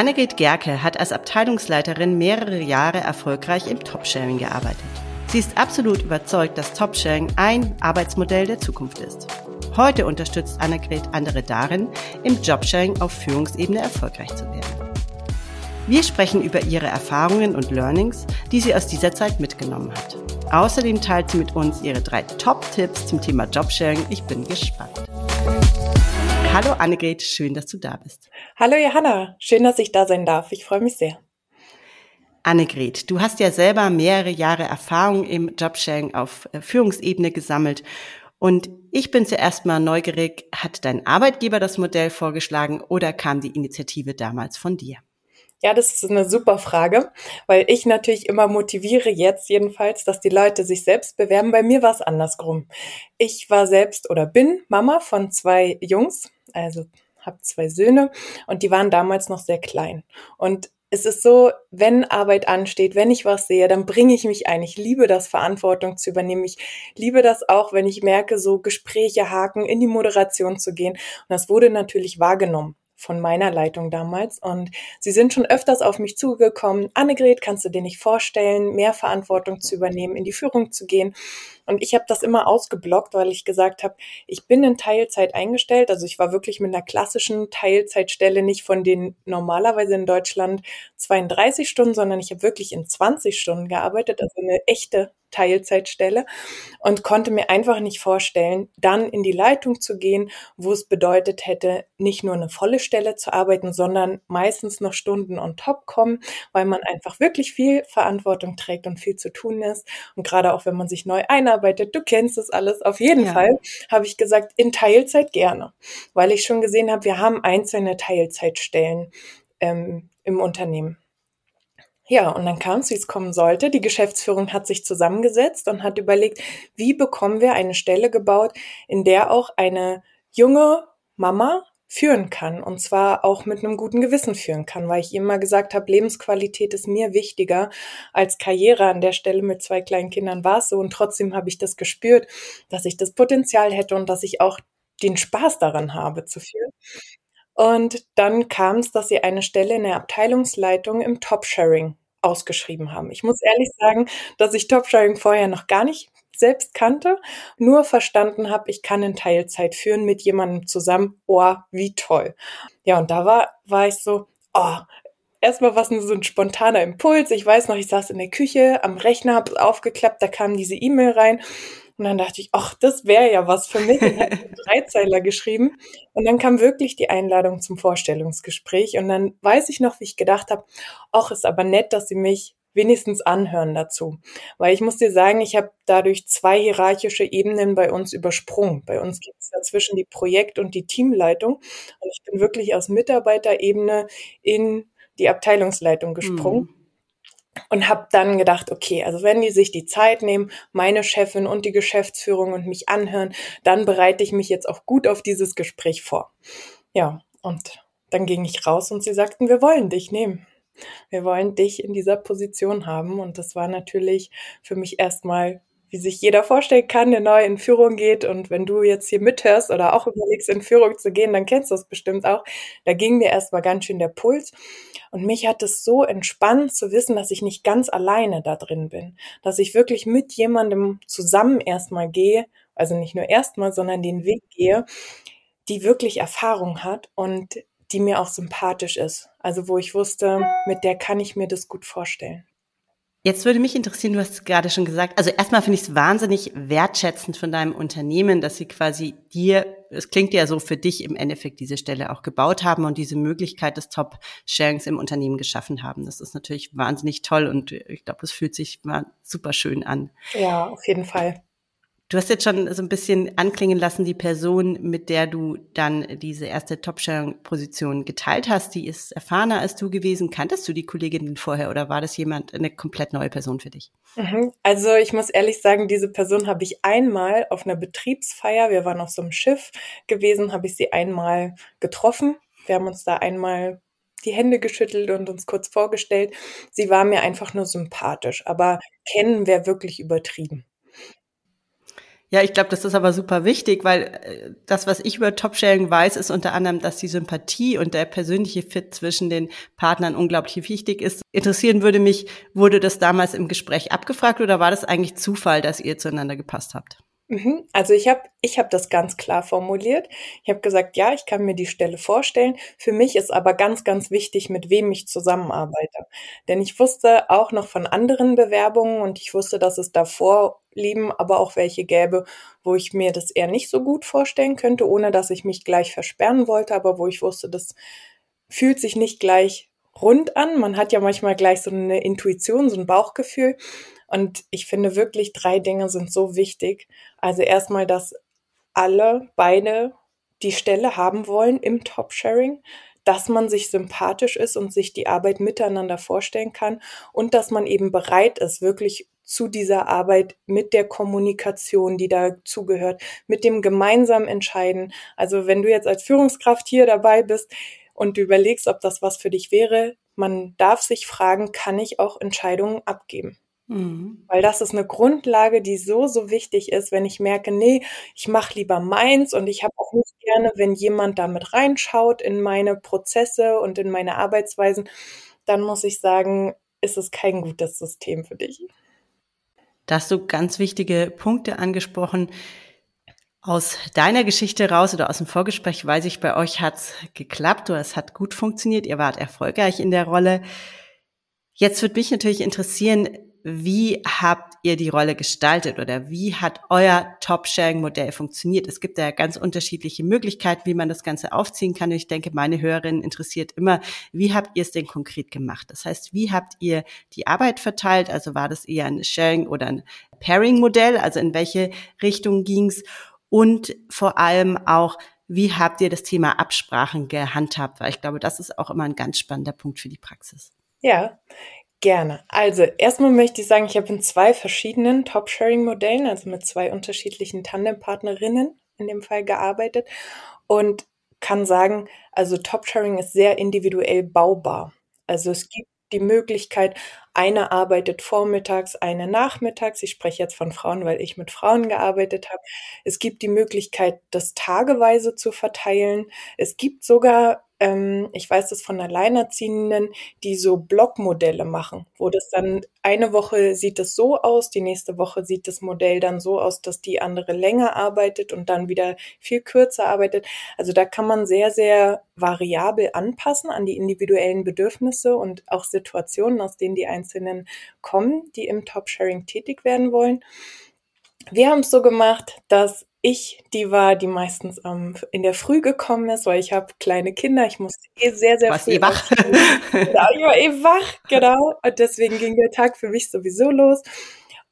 Annegret Gerke hat als Abteilungsleiterin mehrere Jahre erfolgreich im Top-Sharing gearbeitet. Sie ist absolut überzeugt, dass Top-Sharing ein Arbeitsmodell der Zukunft ist. Heute unterstützt Annegret andere darin, im Jobsharing auf Führungsebene erfolgreich zu werden. Wir sprechen über ihre Erfahrungen und Learnings, die sie aus dieser Zeit mitgenommen hat. Außerdem teilt sie mit uns ihre drei Top-Tipps zum Thema Jobsharing. Ich bin gespannt. Hallo Annegret, schön, dass du da bist. Hallo Johanna, schön, dass ich da sein darf. Ich freue mich sehr. Annegret, du hast ja selber mehrere Jahre Erfahrung im Jobsharing auf äh, Führungsebene gesammelt. Und ich bin zuerst mal neugierig, hat dein Arbeitgeber das Modell vorgeschlagen oder kam die Initiative damals von dir? Ja, das ist eine super Frage, weil ich natürlich immer motiviere jetzt jedenfalls, dass die Leute sich selbst bewerben. Bei mir war es andersrum. Ich war selbst oder bin Mama von zwei Jungs, also habe zwei Söhne und die waren damals noch sehr klein. Und es ist so, wenn Arbeit ansteht, wenn ich was sehe, dann bringe ich mich ein. Ich liebe das, Verantwortung zu übernehmen. Ich liebe das auch, wenn ich merke, so Gespräche haken, in die Moderation zu gehen. Und das wurde natürlich wahrgenommen von meiner Leitung damals. Und sie sind schon öfters auf mich zugekommen. Annegret, kannst du dir nicht vorstellen, mehr Verantwortung zu übernehmen, in die Führung zu gehen? Und ich habe das immer ausgeblockt, weil ich gesagt habe, ich bin in Teilzeit eingestellt. Also ich war wirklich mit einer klassischen Teilzeitstelle, nicht von den normalerweise in Deutschland 32 Stunden, sondern ich habe wirklich in 20 Stunden gearbeitet, also eine echte Teilzeitstelle und konnte mir einfach nicht vorstellen, dann in die Leitung zu gehen, wo es bedeutet hätte, nicht nur eine volle Stelle zu arbeiten, sondern meistens noch Stunden on top kommen, weil man einfach wirklich viel Verantwortung trägt und viel zu tun ist. Und gerade auch wenn man sich neu einarbeitet, du kennst das alles, auf jeden ja. Fall habe ich gesagt, in Teilzeit gerne, weil ich schon gesehen habe, wir haben einzelne Teilzeitstellen ähm, im Unternehmen. Ja, und dann kam es, wie es kommen sollte. Die Geschäftsführung hat sich zusammengesetzt und hat überlegt, wie bekommen wir eine Stelle gebaut, in der auch eine junge Mama führen kann und zwar auch mit einem guten Gewissen führen kann, weil ich immer gesagt habe, Lebensqualität ist mir wichtiger als Karriere. An der Stelle mit zwei kleinen Kindern war es so und trotzdem habe ich das gespürt, dass ich das Potenzial hätte und dass ich auch den Spaß daran habe zu führen. Und dann kam es, dass sie eine Stelle in der Abteilungsleitung im Top-Sharing ausgeschrieben haben. Ich muss ehrlich sagen, dass ich Top-Sharing vorher noch gar nicht selbst kannte, nur verstanden habe, ich kann in Teilzeit führen mit jemandem zusammen. Oh, wie toll. Ja, und da war, war ich so, oh, erstmal war es so ein spontaner Impuls. Ich weiß noch, ich saß in der Küche am Rechner, habe aufgeklappt, da kam diese E-Mail rein und dann dachte ich, ach, das wäre ja was für mich. Und habe einen Dreizeiler geschrieben. Und dann kam wirklich die Einladung zum Vorstellungsgespräch. Und dann weiß ich noch, wie ich gedacht habe, ach, ist aber nett, dass sie mich wenigstens anhören dazu. Weil ich muss dir sagen, ich habe dadurch zwei hierarchische Ebenen bei uns übersprungen. Bei uns gibt es dazwischen die Projekt- und die Teamleitung. Und ich bin wirklich aus Mitarbeiterebene in die Abteilungsleitung gesprungen. Mhm und habe dann gedacht, okay, also wenn die sich die Zeit nehmen, meine Chefin und die Geschäftsführung und mich anhören, dann bereite ich mich jetzt auch gut auf dieses Gespräch vor. Ja, und dann ging ich raus und sie sagten, wir wollen dich nehmen. Wir wollen dich in dieser Position haben. Und das war natürlich für mich erstmal wie sich jeder vorstellen kann, der neu in Führung geht. Und wenn du jetzt hier mithörst oder auch überlegst, in Führung zu gehen, dann kennst du das bestimmt auch. Da ging mir erstmal ganz schön der Puls. Und mich hat es so entspannt zu wissen, dass ich nicht ganz alleine da drin bin. Dass ich wirklich mit jemandem zusammen erstmal gehe, also nicht nur erstmal, sondern den Weg gehe, die wirklich Erfahrung hat und die mir auch sympathisch ist. Also wo ich wusste, mit der kann ich mir das gut vorstellen. Jetzt würde mich interessieren, du hast gerade schon gesagt, also erstmal finde ich es wahnsinnig wertschätzend von deinem Unternehmen, dass sie quasi dir, es klingt ja so für dich im Endeffekt diese Stelle auch gebaut haben und diese Möglichkeit des Top-Sharings im Unternehmen geschaffen haben. Das ist natürlich wahnsinnig toll und ich glaube, es fühlt sich mal super schön an. Ja, auf jeden Fall. Du hast jetzt schon so ein bisschen anklingen lassen, die Person, mit der du dann diese erste Top-Sharing-Position geteilt hast, die ist erfahrener als du gewesen. Kanntest du die Kollegin vorher oder war das jemand, eine komplett neue Person für dich? Mhm. Also ich muss ehrlich sagen, diese Person habe ich einmal auf einer Betriebsfeier, wir waren auf so einem Schiff gewesen, habe ich sie einmal getroffen. Wir haben uns da einmal die Hände geschüttelt und uns kurz vorgestellt. Sie war mir einfach nur sympathisch, aber kennen wäre wirklich übertrieben. Ja, ich glaube, das ist aber super wichtig, weil äh, das, was ich über Top-Sharing weiß, ist unter anderem, dass die Sympathie und der persönliche Fit zwischen den Partnern unglaublich wichtig ist. Interessieren würde mich, wurde das damals im Gespräch abgefragt oder war das eigentlich Zufall, dass ihr zueinander gepasst habt? Mhm. Also ich habe ich hab das ganz klar formuliert. Ich habe gesagt, ja, ich kann mir die Stelle vorstellen. Für mich ist aber ganz, ganz wichtig, mit wem ich zusammenarbeite. Denn ich wusste auch noch von anderen Bewerbungen und ich wusste, dass es davor lieben, aber auch welche gäbe, wo ich mir das eher nicht so gut vorstellen könnte, ohne dass ich mich gleich versperren wollte, aber wo ich wusste, das fühlt sich nicht gleich rund an. Man hat ja manchmal gleich so eine Intuition, so ein Bauchgefühl. Und ich finde wirklich, drei Dinge sind so wichtig. Also erstmal, dass alle, beide die Stelle haben wollen im Top-Sharing, dass man sich sympathisch ist und sich die Arbeit miteinander vorstellen kann und dass man eben bereit ist, wirklich zu dieser Arbeit mit der Kommunikation, die dazugehört, mit dem gemeinsamen Entscheiden. Also wenn du jetzt als Führungskraft hier dabei bist und du überlegst, ob das was für dich wäre, man darf sich fragen, kann ich auch Entscheidungen abgeben? Mhm. Weil das ist eine Grundlage, die so, so wichtig ist, wenn ich merke, nee, ich mache lieber meins und ich habe auch nicht gerne, wenn jemand damit reinschaut in meine Prozesse und in meine Arbeitsweisen, dann muss ich sagen, ist es kein gutes System für dich. Da hast du ganz wichtige Punkte angesprochen. Aus deiner Geschichte raus oder aus dem Vorgespräch weiß ich, bei euch hat's geklappt oder es hat gut funktioniert, ihr wart erfolgreich in der Rolle. Jetzt würde mich natürlich interessieren, wie habt ihr die Rolle gestaltet oder wie hat euer Top-Sharing-Modell funktioniert? Es gibt ja ganz unterschiedliche Möglichkeiten, wie man das Ganze aufziehen kann. Und ich denke, meine Hörerin interessiert immer, wie habt ihr es denn konkret gemacht? Das heißt, wie habt ihr die Arbeit verteilt? Also war das eher ein Sharing oder ein Pairing-Modell? Also in welche Richtung ging's? Und vor allem auch, wie habt ihr das Thema Absprachen gehandhabt? Weil ich glaube, das ist auch immer ein ganz spannender Punkt für die Praxis. Ja, Gerne. Also erstmal möchte ich sagen, ich habe in zwei verschiedenen Top-Sharing-Modellen, also mit zwei unterschiedlichen Tandempartnerinnen in dem Fall gearbeitet und kann sagen, also Top-Sharing ist sehr individuell baubar. Also es gibt die Möglichkeit, eine arbeitet vormittags, eine nachmittags. Ich spreche jetzt von Frauen, weil ich mit Frauen gearbeitet habe. Es gibt die Möglichkeit, das tageweise zu verteilen. Es gibt sogar ich weiß das von Alleinerziehenden, die so Blockmodelle machen, wo das dann eine Woche sieht es so aus, die nächste Woche sieht das Modell dann so aus, dass die andere länger arbeitet und dann wieder viel kürzer arbeitet. Also da kann man sehr, sehr variabel anpassen an die individuellen Bedürfnisse und auch Situationen, aus denen die Einzelnen kommen, die im Top-Sharing tätig werden wollen. Wir haben es so gemacht, dass ich die war, die meistens ähm, in der Früh gekommen ist, weil ich habe kleine Kinder. Ich musste eh sehr, sehr Warst früh. Eh wach? genau, ich war eh wach, genau. Und deswegen ging der Tag für mich sowieso los.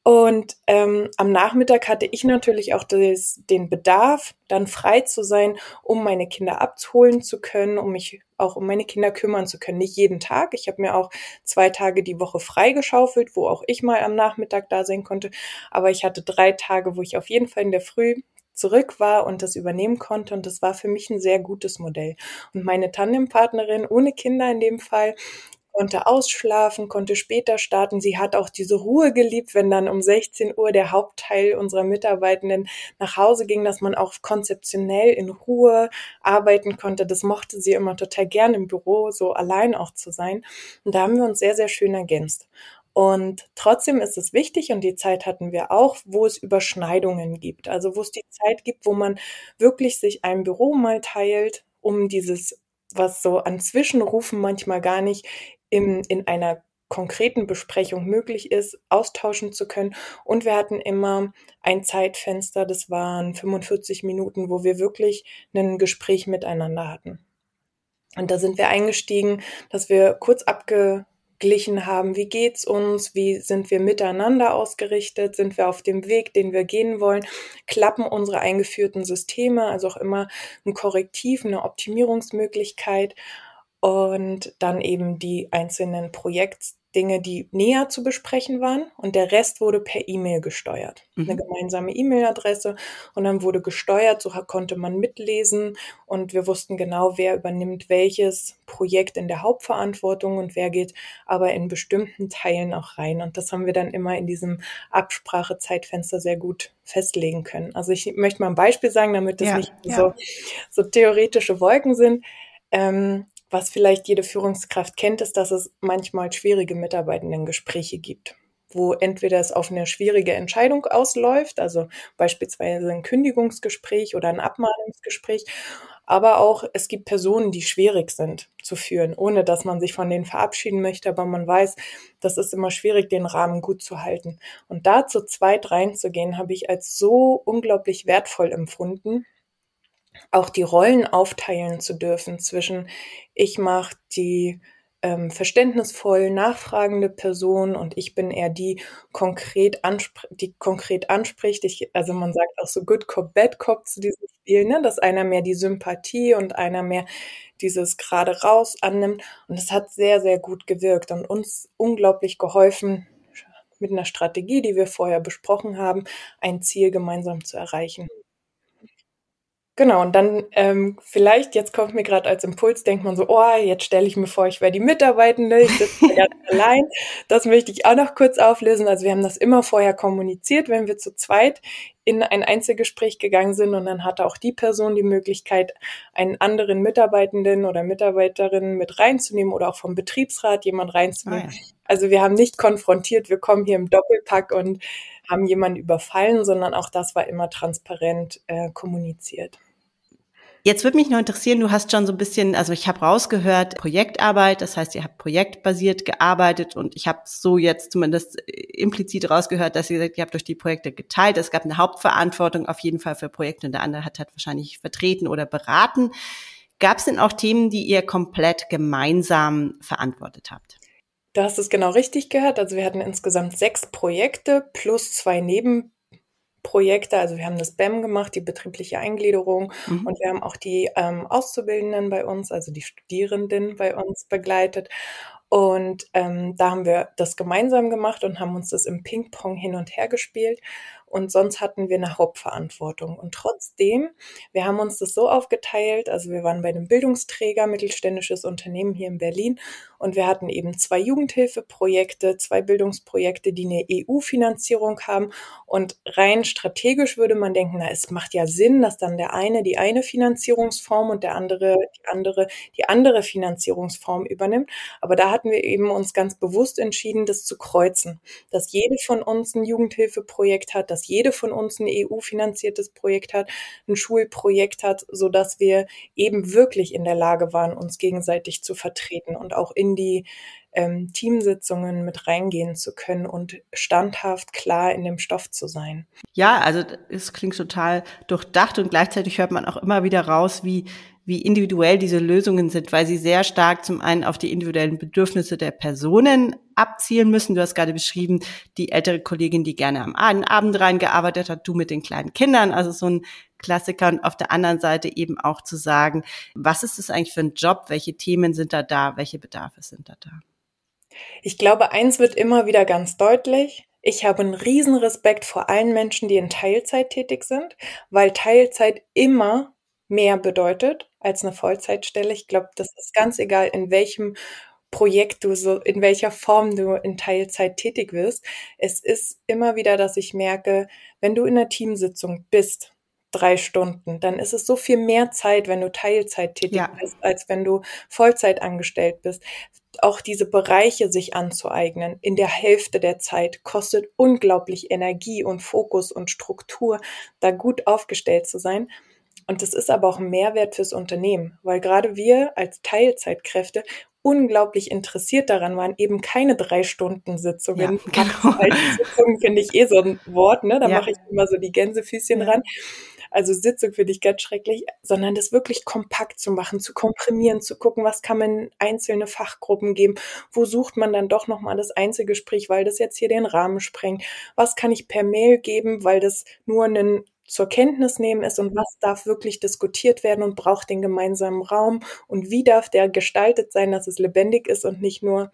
Und ähm, am Nachmittag hatte ich natürlich auch das, den Bedarf, dann frei zu sein, um meine Kinder abholen zu können, um mich auch um meine Kinder kümmern zu können. Nicht jeden Tag. Ich habe mir auch zwei Tage die Woche freigeschaufelt, wo auch ich mal am Nachmittag da sein konnte. Aber ich hatte drei Tage, wo ich auf jeden Fall in der Früh zurück war und das übernehmen konnte. Und das war für mich ein sehr gutes Modell. Und meine Tandempartnerin, ohne Kinder in dem Fall, konnte ausschlafen, konnte später starten. Sie hat auch diese Ruhe geliebt, wenn dann um 16 Uhr der Hauptteil unserer Mitarbeitenden nach Hause ging, dass man auch konzeptionell in Ruhe arbeiten konnte. Das mochte sie immer total gern im Büro, so allein auch zu sein. Und da haben wir uns sehr, sehr schön ergänzt. Und trotzdem ist es wichtig, und die Zeit hatten wir auch, wo es Überschneidungen gibt. Also wo es die Zeit gibt, wo man wirklich sich ein Büro mal teilt, um dieses, was so an Zwischenrufen manchmal gar nicht im, in einer konkreten Besprechung möglich ist, austauschen zu können. Und wir hatten immer ein Zeitfenster, das waren 45 Minuten, wo wir wirklich ein Gespräch miteinander hatten. Und da sind wir eingestiegen, dass wir kurz abge glichen haben. Wie geht's uns? Wie sind wir miteinander ausgerichtet? Sind wir auf dem Weg, den wir gehen wollen? Klappen unsere eingeführten Systeme, also auch immer ein Korrektiv, eine Optimierungsmöglichkeit? Und dann eben die einzelnen Projektdinge, die näher zu besprechen waren und der Rest wurde per E-Mail gesteuert. Mhm. Eine gemeinsame E-Mail-Adresse und dann wurde gesteuert, so konnte man mitlesen und wir wussten genau, wer übernimmt welches Projekt in der Hauptverantwortung und wer geht aber in bestimmten Teilen auch rein und das haben wir dann immer in diesem Absprachezeitfenster sehr gut festlegen können. Also ich möchte mal ein Beispiel sagen, damit es ja, nicht ja. so, so theoretische Wolken sind. Ähm, was vielleicht jede Führungskraft kennt, ist, dass es manchmal schwierige Mitarbeitendengespräche gibt, wo entweder es auf eine schwierige Entscheidung ausläuft, also beispielsweise ein Kündigungsgespräch oder ein Abmahnungsgespräch, aber auch es gibt Personen, die schwierig sind zu führen, ohne dass man sich von denen verabschieden möchte, aber man weiß, das ist immer schwierig, den Rahmen gut zu halten. Und da zu zweit reinzugehen, habe ich als so unglaublich wertvoll empfunden, auch die Rollen aufteilen zu dürfen zwischen ich mache die ähm, verständnisvoll nachfragende Person und ich bin eher die konkret die konkret anspricht. Ich, also man sagt auch so Good Cop, Bad Cop zu diesem Spiel, ne? dass einer mehr die Sympathie und einer mehr dieses gerade raus annimmt. Und es hat sehr, sehr gut gewirkt und uns unglaublich geholfen, mit einer Strategie, die wir vorher besprochen haben, ein Ziel gemeinsam zu erreichen. Genau, und dann ähm, vielleicht, jetzt kommt mir gerade als Impuls, denkt man so, oh, jetzt stelle ich mir vor, ich wäre die Mitarbeitende, ich sitze ganz allein. Das möchte ich auch noch kurz auflösen. Also wir haben das immer vorher kommuniziert, wenn wir zu zweit in ein Einzelgespräch gegangen sind und dann hatte auch die Person die Möglichkeit, einen anderen Mitarbeitenden oder Mitarbeiterin mit reinzunehmen oder auch vom Betriebsrat jemand reinzunehmen. Ah, ja. Also wir haben nicht konfrontiert, wir kommen hier im Doppelpack und haben jemanden überfallen, sondern auch das war immer transparent äh, kommuniziert. Jetzt würde mich nur interessieren, du hast schon so ein bisschen, also ich habe rausgehört, Projektarbeit, das heißt, ihr habt projektbasiert gearbeitet und ich habe so jetzt zumindest äh, implizit rausgehört, dass ihr sagt, ihr habt durch die Projekte geteilt. Es gab eine Hauptverantwortung auf jeden Fall für Projekte und der andere hat halt wahrscheinlich vertreten oder beraten. Gab es denn auch Themen, die ihr komplett gemeinsam verantwortet habt? Du hast es genau richtig gehört. Also wir hatten insgesamt sechs Projekte plus zwei Neben Projekte. Also wir haben das BEM gemacht, die betriebliche Eingliederung mhm. und wir haben auch die ähm, Auszubildenden bei uns, also die Studierenden bei uns begleitet. Und ähm, da haben wir das gemeinsam gemacht und haben uns das im Ping-Pong hin und her gespielt und sonst hatten wir eine Hauptverantwortung. Und trotzdem, wir haben uns das so aufgeteilt, also wir waren bei einem Bildungsträger, mittelständisches Unternehmen hier in Berlin und wir hatten eben zwei Jugendhilfeprojekte, zwei Bildungsprojekte, die eine EU-Finanzierung haben und rein strategisch würde man denken, na, es macht ja Sinn, dass dann der eine die eine Finanzierungsform und der andere die andere die andere Finanzierungsform übernimmt. Aber da hatten wir eben uns ganz bewusst entschieden, das zu kreuzen, dass jede von uns ein Jugendhilfeprojekt hat, dass jede von uns ein EU-finanziertes Projekt hat, ein Schulprojekt hat, so dass wir eben wirklich in der Lage waren, uns gegenseitig zu vertreten und auch in die ähm, Teamsitzungen mit reingehen zu können und standhaft klar in dem Stoff zu sein. Ja, also es klingt total durchdacht und gleichzeitig hört man auch immer wieder raus, wie wie individuell diese Lösungen sind, weil sie sehr stark zum einen auf die individuellen Bedürfnisse der Personen abzielen müssen. Du hast gerade beschrieben, die ältere Kollegin, die gerne am Abend reingearbeitet hat, du mit den kleinen Kindern, also so ein Klassiker. Und auf der anderen Seite eben auch zu sagen, was ist das eigentlich für ein Job? Welche Themen sind da da? Welche Bedarfe sind da da? Ich glaube, eins wird immer wieder ganz deutlich. Ich habe einen riesen Respekt vor allen Menschen, die in Teilzeit tätig sind, weil Teilzeit immer mehr bedeutet als eine Vollzeitstelle. Ich glaube, das ist ganz egal, in welchem Projekt du so, in welcher Form du in Teilzeit tätig wirst. Es ist immer wieder, dass ich merke, wenn du in einer Teamsitzung bist, drei Stunden, dann ist es so viel mehr Zeit, wenn du Teilzeit tätig ja. bist, als wenn du Vollzeit angestellt bist. Auch diese Bereiche sich anzueignen in der Hälfte der Zeit kostet unglaublich Energie und Fokus und Struktur, da gut aufgestellt zu sein. Und das ist aber auch ein Mehrwert fürs Unternehmen, weil gerade wir als Teilzeitkräfte unglaublich interessiert daran waren, eben keine drei Stunden Sitzungen. Ja, genau. Sitzungen finde ich eh so ein Wort, ne? Da ja. mache ich immer so die Gänsefüßchen ran. Also Sitzung finde ich ganz schrecklich, sondern das wirklich kompakt zu machen, zu komprimieren, zu gucken, was kann man in einzelne Fachgruppen geben, wo sucht man dann doch nochmal das Einzelgespräch, weil das jetzt hier den Rahmen sprengt, was kann ich per Mail geben, weil das nur einen zur Kenntnis nehmen ist und was darf wirklich diskutiert werden und braucht den gemeinsamen Raum und wie darf der gestaltet sein, dass es lebendig ist und nicht nur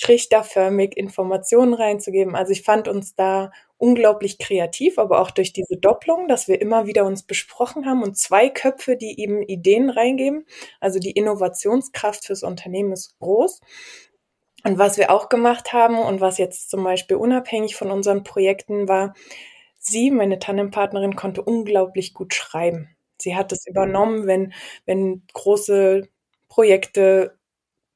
trichterförmig Informationen reinzugeben. Also ich fand uns da unglaublich kreativ, aber auch durch diese Doppelung, dass wir immer wieder uns besprochen haben und zwei Köpfe, die eben Ideen reingeben. Also die Innovationskraft fürs Unternehmen ist groß. Und was wir auch gemacht haben und was jetzt zum Beispiel unabhängig von unseren Projekten war, sie, meine Tandempartnerin, konnte unglaublich gut schreiben. Sie hat es übernommen, wenn, wenn große Projekte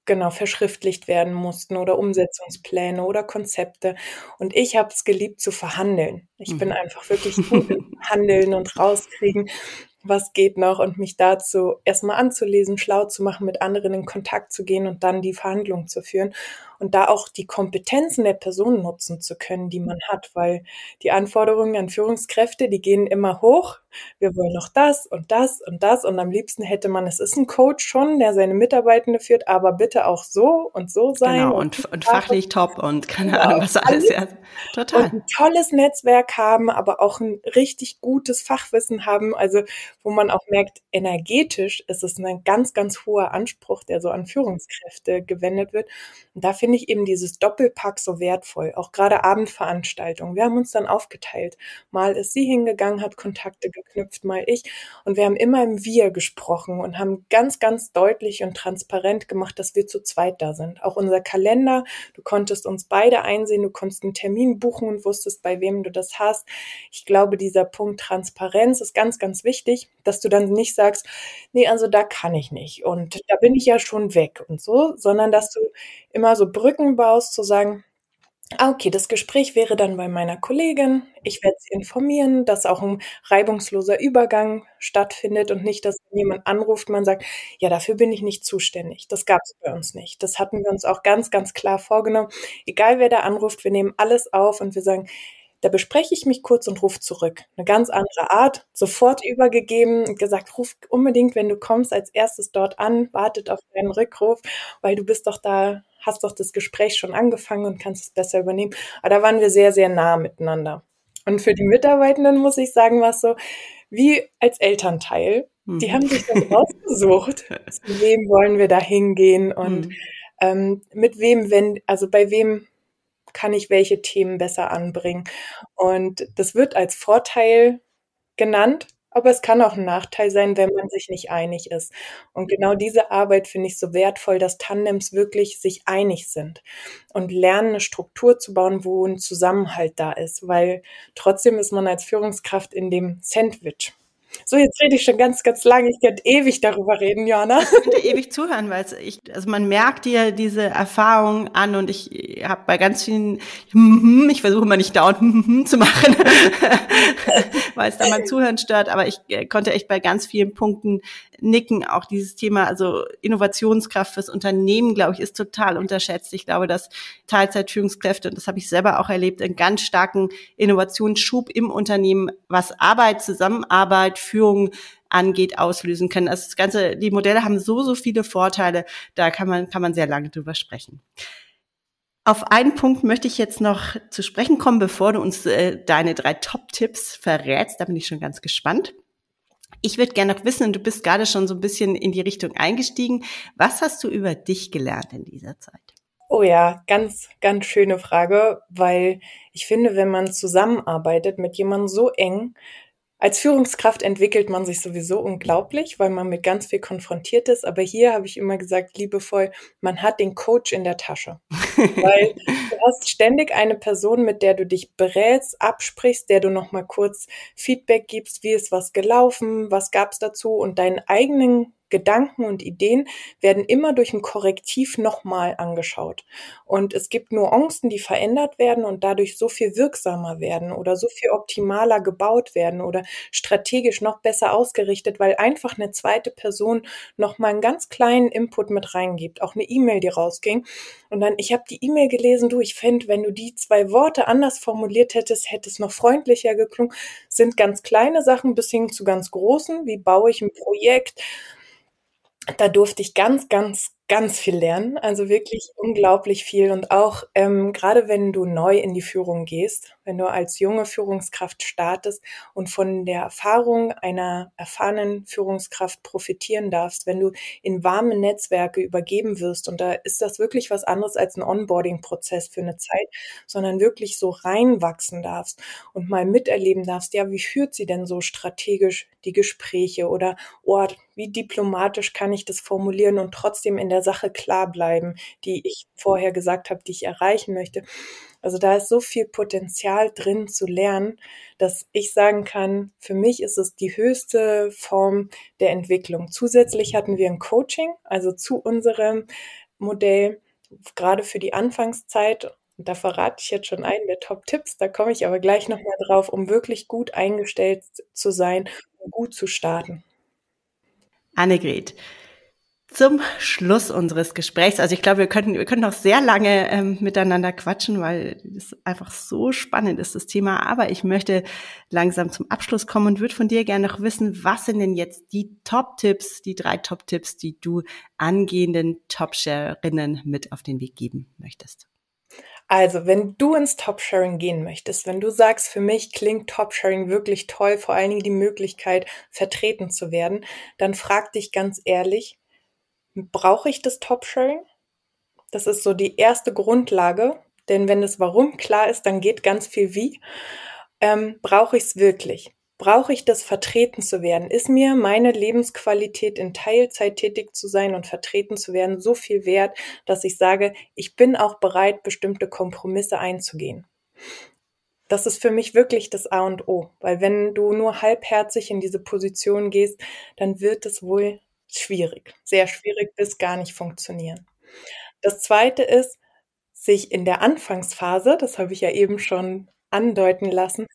genau verschriftlicht werden mussten oder Umsetzungspläne oder Konzepte. Und ich habe es geliebt zu verhandeln. Ich bin mhm. einfach wirklich gut im Handeln und rauskriegen was geht noch und mich dazu erstmal anzulesen, schlau zu machen, mit anderen in Kontakt zu gehen und dann die Verhandlungen zu führen und da auch die Kompetenzen der Person nutzen zu können, die man hat, weil die Anforderungen an Führungskräfte, die gehen immer hoch. Wir wollen noch das und das und das und am liebsten hätte man, es ist ein Coach schon, der seine Mitarbeitende führt, aber bitte auch so und so sein. Genau, und, und, und fachlich top und keine genau. Ahnung, was alles. Ja, total. Und ein tolles Netzwerk haben, aber auch ein richtig gutes Fachwissen haben, also wo man auch merkt, energetisch ist es ein ganz, ganz hoher Anspruch, der so an Führungskräfte gewendet wird. Und da finde ich eben dieses Doppelpack so wertvoll, auch gerade Abendveranstaltungen. Wir haben uns dann aufgeteilt. Mal ist sie hingegangen, hat Kontakte geknüpft, mal ich. Und wir haben immer im Wir gesprochen und haben ganz, ganz deutlich und transparent gemacht, dass wir zu zweit da sind. Auch unser Kalender, du konntest uns beide einsehen, du konntest einen Termin buchen und wusstest, bei wem du das hast. Ich glaube, dieser Punkt Transparenz ist ganz, ganz wichtig, dass du dann nicht sagst, nee, also da kann ich nicht und da bin ich ja schon weg und so, sondern dass du immer so Brücken baust, zu sagen, ah, okay, das Gespräch wäre dann bei meiner Kollegin. Ich werde sie informieren, dass auch ein reibungsloser Übergang stattfindet und nicht, dass jemand anruft, man sagt, ja, dafür bin ich nicht zuständig. Das gab es bei uns nicht. Das hatten wir uns auch ganz, ganz klar vorgenommen. Egal wer da anruft, wir nehmen alles auf und wir sagen, da bespreche ich mich kurz und rufe zurück. Eine ganz andere Art, sofort übergegeben und gesagt, ruf unbedingt, wenn du kommst, als erstes dort an, wartet auf deinen Rückruf, weil du bist doch da, hast doch das Gespräch schon angefangen und kannst es besser übernehmen. Aber da waren wir sehr, sehr nah miteinander. Und für die Mitarbeitenden muss ich sagen, war es so, wie als Elternteil. Die mhm. haben sich dann rausgesucht, zu wem wollen wir da hingehen und mhm. ähm, mit wem, wenn, also bei wem kann ich welche Themen besser anbringen. Und das wird als Vorteil genannt, aber es kann auch ein Nachteil sein, wenn man sich nicht einig ist. Und genau diese Arbeit finde ich so wertvoll, dass Tandems wirklich sich einig sind und lernen, eine Struktur zu bauen, wo ein Zusammenhalt da ist, weil trotzdem ist man als Führungskraft in dem Sandwich. So, jetzt rede ich schon ganz, ganz lange. Ich könnte ewig darüber reden, Johanna. Ich könnte ewig zuhören, weil ich, also man merkt dir diese Erfahrung an und ich habe bei ganz vielen, ich versuche mal nicht dauernd zu machen, weil es da mal Zuhören stört, aber ich äh, konnte echt bei ganz vielen Punkten nicken. Auch dieses Thema, also Innovationskraft fürs Unternehmen, glaube ich, ist total unterschätzt. Ich glaube, dass Teilzeitführungskräfte, und das habe ich selber auch erlebt, einen ganz starken Innovationsschub im Unternehmen, was Arbeit, Zusammenarbeit, Führung angeht, auslösen können. Also das Ganze, die Modelle haben so, so viele Vorteile, da kann man, kann man sehr lange drüber sprechen. Auf einen Punkt möchte ich jetzt noch zu sprechen kommen, bevor du uns äh, deine drei Top-Tipps verrätst. Da bin ich schon ganz gespannt. Ich würde gerne noch wissen, und du bist gerade schon so ein bisschen in die Richtung eingestiegen. Was hast du über dich gelernt in dieser Zeit? Oh ja, ganz, ganz schöne Frage, weil ich finde, wenn man zusammenarbeitet mit jemandem so eng, als Führungskraft entwickelt man sich sowieso unglaublich, weil man mit ganz viel konfrontiert ist. Aber hier habe ich immer gesagt, liebevoll, man hat den Coach in der Tasche. weil du hast ständig eine Person, mit der du dich berätst, absprichst, der du nochmal kurz Feedback gibst, wie ist was gelaufen, was gab es dazu und deinen eigenen Gedanken und Ideen werden immer durch ein Korrektiv nochmal angeschaut. Und es gibt Nuancen, die verändert werden und dadurch so viel wirksamer werden oder so viel optimaler gebaut werden oder strategisch noch besser ausgerichtet, weil einfach eine zweite Person nochmal einen ganz kleinen Input mit reingibt. Auch eine E-Mail, die rausging. Und dann, ich habe die E-Mail gelesen, du, ich fände, wenn du die zwei Worte anders formuliert hättest, hätte es noch freundlicher geklungen. Sind ganz kleine Sachen bis hin zu ganz großen. Wie baue ich ein Projekt? Da durfte ich ganz, ganz, ganz viel lernen, also wirklich unglaublich viel. Und auch ähm, gerade wenn du neu in die Führung gehst, wenn du als junge Führungskraft startest und von der Erfahrung einer erfahrenen Führungskraft profitieren darfst, wenn du in warme Netzwerke übergeben wirst. Und da ist das wirklich was anderes als ein Onboarding-Prozess für eine Zeit, sondern wirklich so reinwachsen darfst und mal miterleben darfst, ja, wie führt sie denn so strategisch die Gespräche oder oh, wie diplomatisch kann ich das formulieren und trotzdem in der Sache klar bleiben, die ich vorher gesagt habe, die ich erreichen möchte. Also da ist so viel Potenzial drin zu lernen, dass ich sagen kann, für mich ist es die höchste Form der Entwicklung. Zusätzlich hatten wir ein Coaching, also zu unserem Modell, gerade für die Anfangszeit. Da verrate ich jetzt schon einen der Top-Tipps, da komme ich aber gleich nochmal drauf, um wirklich gut eingestellt zu sein gut zu starten. Annegret, zum Schluss unseres Gesprächs, also ich glaube, wir könnten, wir können noch sehr lange ähm, miteinander quatschen, weil es einfach so spannend ist, das Thema. Aber ich möchte langsam zum Abschluss kommen und würde von dir gerne noch wissen, was sind denn jetzt die Top-Tipps, die drei Top-Tipps, die du angehenden Top-Sharerinnen mit auf den Weg geben möchtest? Also, wenn du ins Top-Sharing gehen möchtest, wenn du sagst, für mich klingt Top-Sharing wirklich toll, vor allen Dingen die Möglichkeit, vertreten zu werden, dann frag dich ganz ehrlich, brauche ich das Top-Sharing? Das ist so die erste Grundlage, denn wenn das Warum klar ist, dann geht ganz viel Wie. Ähm, brauche ich es wirklich? Brauche ich das, vertreten zu werden? Ist mir meine Lebensqualität in Teilzeit tätig zu sein und vertreten zu werden so viel wert, dass ich sage, ich bin auch bereit, bestimmte Kompromisse einzugehen? Das ist für mich wirklich das A und O, weil wenn du nur halbherzig in diese Position gehst, dann wird es wohl schwierig, sehr schwierig bis gar nicht funktionieren. Das zweite ist, sich in der Anfangsphase, das habe ich ja eben schon andeuten lassen,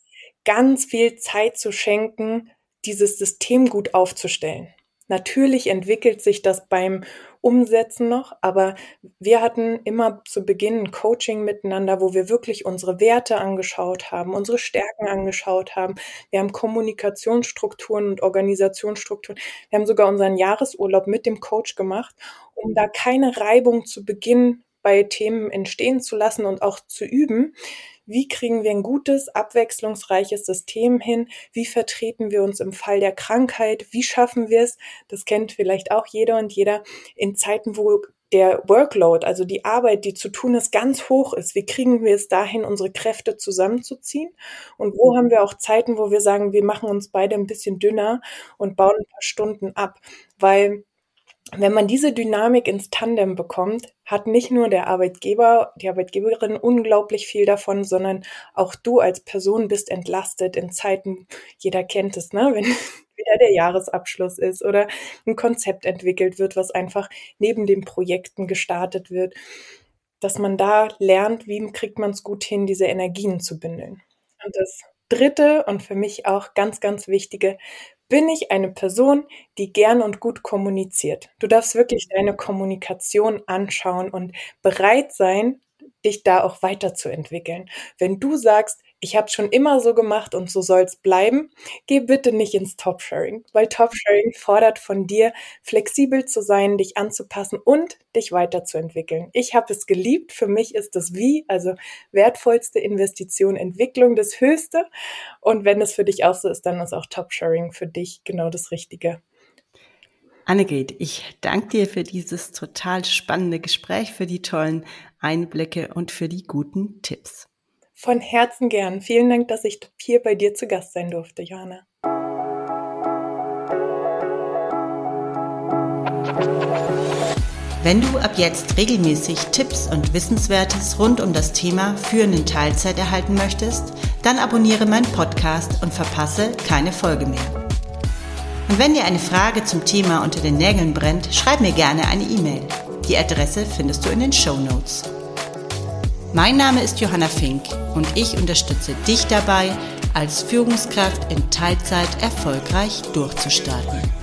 ganz viel Zeit zu schenken, dieses System gut aufzustellen. Natürlich entwickelt sich das beim Umsetzen noch, aber wir hatten immer zu Beginn ein Coaching miteinander, wo wir wirklich unsere Werte angeschaut haben, unsere Stärken angeschaut haben. Wir haben Kommunikationsstrukturen und Organisationsstrukturen. Wir haben sogar unseren Jahresurlaub mit dem Coach gemacht, um da keine Reibung zu Beginn bei Themen entstehen zu lassen und auch zu üben, wie kriegen wir ein gutes, abwechslungsreiches System hin? Wie vertreten wir uns im Fall der Krankheit? Wie schaffen wir es? Das kennt vielleicht auch jeder und jeder in Zeiten, wo der Workload, also die Arbeit, die zu tun ist, ganz hoch ist. Wie kriegen wir es dahin, unsere Kräfte zusammenzuziehen? Und wo haben wir auch Zeiten, wo wir sagen, wir machen uns beide ein bisschen dünner und bauen ein paar Stunden ab? Weil wenn man diese Dynamik ins Tandem bekommt, hat nicht nur der Arbeitgeber, die Arbeitgeberin unglaublich viel davon, sondern auch du als Person bist entlastet in Zeiten, jeder kennt es, ne? wenn wieder der Jahresabschluss ist oder ein Konzept entwickelt wird, was einfach neben den Projekten gestartet wird, dass man da lernt, wie kriegt man es gut hin, diese Energien zu bündeln. Und das dritte und für mich auch ganz, ganz wichtige, bin ich eine Person, die gern und gut kommuniziert. Du darfst wirklich deine Kommunikation anschauen und bereit sein, dich da auch weiterzuentwickeln. Wenn du sagst, ich habe schon immer so gemacht und so soll es bleiben, geh bitte nicht ins Top-Sharing, weil Top-Sharing fordert von dir, flexibel zu sein, dich anzupassen und dich weiterzuentwickeln. Ich habe es geliebt. Für mich ist das Wie, also wertvollste Investition, Entwicklung das Höchste. Und wenn es für dich auch so ist, dann ist auch Top-Sharing für dich genau das Richtige. Annegret, ich danke dir für dieses total spannende Gespräch, für die tollen Einblicke und für die guten Tipps. Von Herzen gern. Vielen Dank, dass ich hier bei dir zu Gast sein durfte, Johanna. Wenn du ab jetzt regelmäßig Tipps und Wissenswertes rund um das Thema Führen in Teilzeit erhalten möchtest, dann abonniere meinen Podcast und verpasse keine Folge mehr. Und wenn dir eine Frage zum Thema unter den Nägeln brennt, schreib mir gerne eine E-Mail. Die Adresse findest du in den Show Notes. Mein Name ist Johanna Fink und ich unterstütze dich dabei, als Führungskraft in Teilzeit erfolgreich durchzustarten.